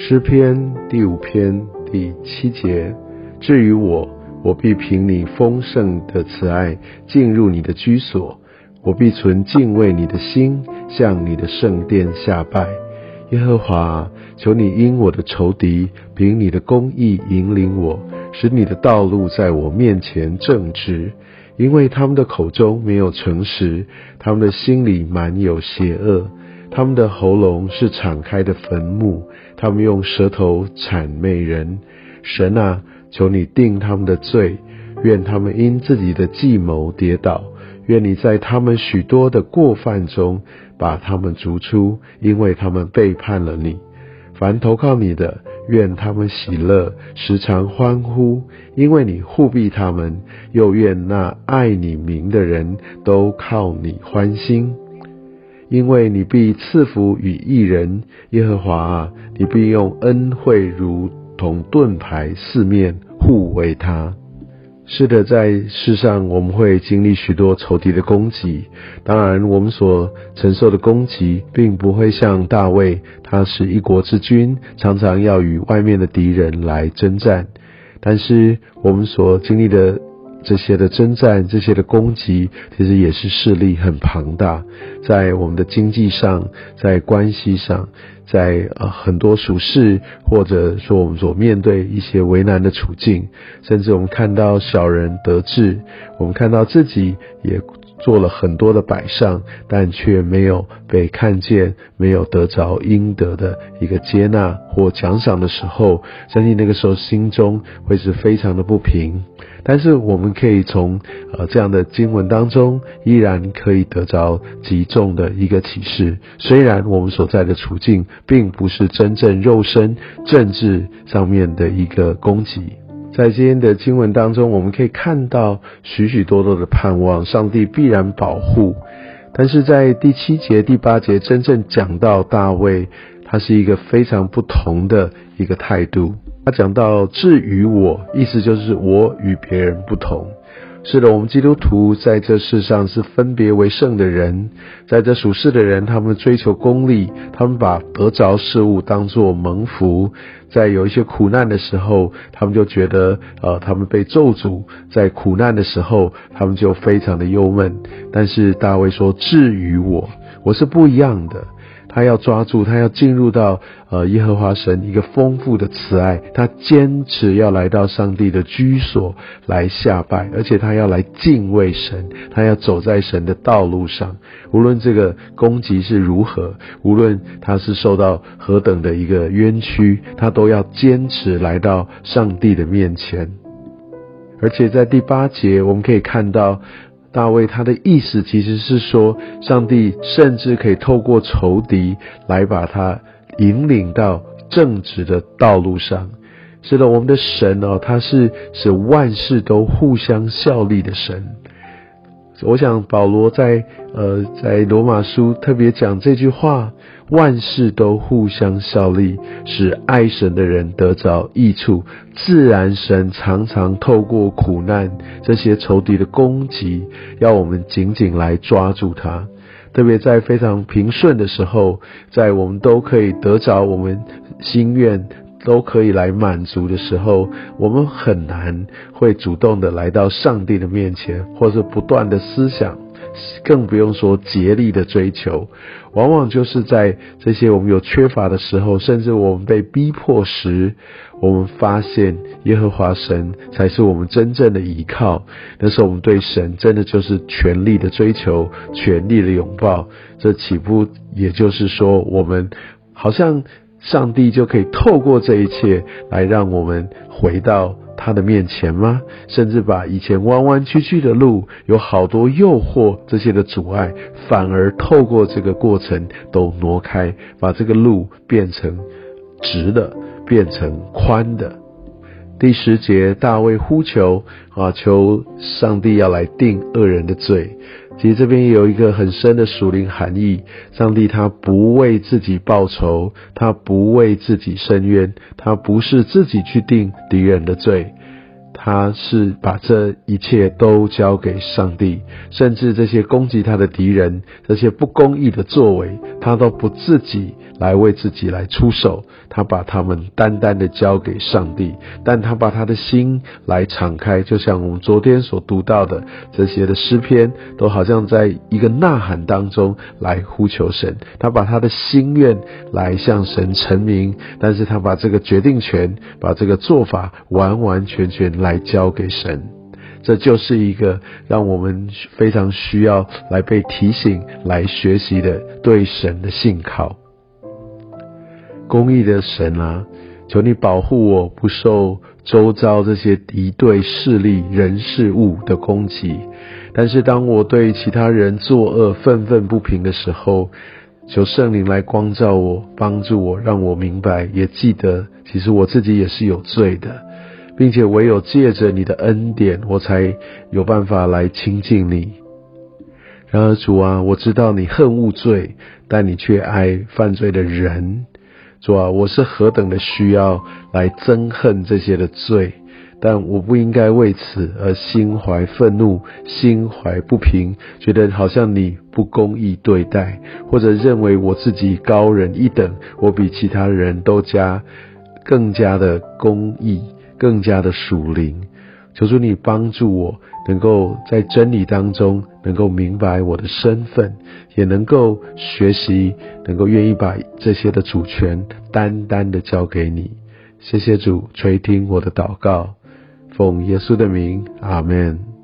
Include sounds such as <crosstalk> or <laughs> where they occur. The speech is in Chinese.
诗篇第五篇第七节：至于我，我必凭你丰盛的慈爱进入你的居所，我必存敬畏你的心，向你的圣殿下拜。耶和华，求你因我的仇敌，凭你的公义引领我，使你的道路在我面前正直。因为他们的口中没有诚实，他们的心里满有邪恶。他们的喉咙是敞开的坟墓，他们用舌头谄媚人。神啊，求你定他们的罪，愿他们因自己的计谋跌倒。愿你在他们许多的过犯中把他们逐出，因为他们背叛了你。凡投靠你的，愿他们喜乐，时常欢呼，因为你护庇他们。又愿那爱你名的人都靠你欢心。因为你必赐福与一人，耶和华啊，你必用恩惠如同盾牌四面护卫他。是的，在世上我们会经历许多仇敌的攻击，当然我们所承受的攻击，并不会像大卫，他是一国之君，常常要与外面的敌人来征战。但是我们所经历的。这些的征战，这些的攻击，其实也是势力很庞大，在我们的经济上，在关系上，在呃很多俗事，或者说我们所面对一些为难的处境，甚至我们看到小人得志，我们看到自己也。做了很多的摆上，但却没有被看见，没有得着应得的一个接纳或奖赏的时候，相信那个时候心中会是非常的不平。但是我们可以从呃这样的经文当中，依然可以得着极重的一个启示。虽然我们所在的处境并不是真正肉身政治上面的一个攻击。在今天的经文当中，我们可以看到许许多多的盼望，上帝必然保护。但是在第七节、第八节真正讲到大卫，他是一个非常不同的一个态度。他讲到至于我，意思就是我与别人不同。是的，我们基督徒在这世上是分别为圣的人，在这属世的人，他们追求功利，他们把得着事物当作蒙福，在有一些苦难的时候，他们就觉得，呃，他们被咒诅，在苦难的时候，他们就非常的忧闷。但是大卫说：“至于我，我是不一样的。”他要抓住，他要进入到呃耶和华神一个丰富的慈爱，他坚持要来到上帝的居所来下拜，而且他要来敬畏神，他要走在神的道路上，无论这个攻击是如何，无论他是受到何等的一个冤屈，他都要坚持来到上帝的面前。而且在第八节，我们可以看到。大卫他的意思其实是说，上帝甚至可以透过仇敌来把他引领到正直的道路上。是的，我们的神哦，他是使万事都互相效力的神。我想保罗在呃在罗马书特别讲这句话。万事都互相效力，使爱神的人得着益处。自然，神常常透过苦难、这些仇敌的攻击，要我们紧紧来抓住它。特别在非常平顺的时候，在我们都可以得着我们心愿、都可以来满足的时候，我们很难会主动的来到上帝的面前，或者不断的思想。更不用说竭力的追求，往往就是在这些我们有缺乏的时候，甚至我们被逼迫时，我们发现耶和华神才是我们真正的依靠。那时候我们对神真的就是全力的追求，全力的拥抱。这岂不也就是说，我们好 <laughs> 像上帝就可以透过这一切来让我们回到。他的面前吗？甚至把以前弯弯曲曲的路，有好多诱惑这些的阻碍，反而透过这个过程都挪开，把这个路变成直的，变成宽的。第十节，大卫呼求啊，求上帝要来定恶人的罪。其实这边有一个很深的属灵含义：上帝他不为自己报仇，他不为自己伸冤，他不是自己去定敌人的罪，他是把这一切都交给上帝，甚至这些攻击他的敌人，这些不公义的作为，他都不自己来为自己来出手，他把他们单单的交给上帝，但他把他的心来敞开，就像我们昨天所读到的这些的诗篇，都好像在一个呐喊当中来呼求神。他把他的心愿来向神陈明，但是他把这个决定权，把这个做法完完全全来交给神。这就是一个让我们非常需要来被提醒、来学习的对神的信靠。公义的神啊，求你保护我不受周遭这些敌对势力、人事物的攻击。但是当我对其他人作恶、愤愤不平的时候，求圣灵来光照我，帮助我，让我明白，也记得，其实我自己也是有罪的，并且唯有借着你的恩典，我才有办法来亲近你。然而主啊，我知道你恨恶罪，但你却爱犯罪的人。主啊，我是何等的需要来憎恨这些的罪，但我不应该为此而心怀愤怒、心怀不平，觉得好像你不公义对待，或者认为我自己高人一等，我比其他人都加更加的公义，更加的属灵。求主你帮助我，能够在真理当中能够明白我的身份，也能够学习，能够愿意把这些的主权单单的交给你。谢谢主垂听我的祷告，奉耶稣的名，阿门。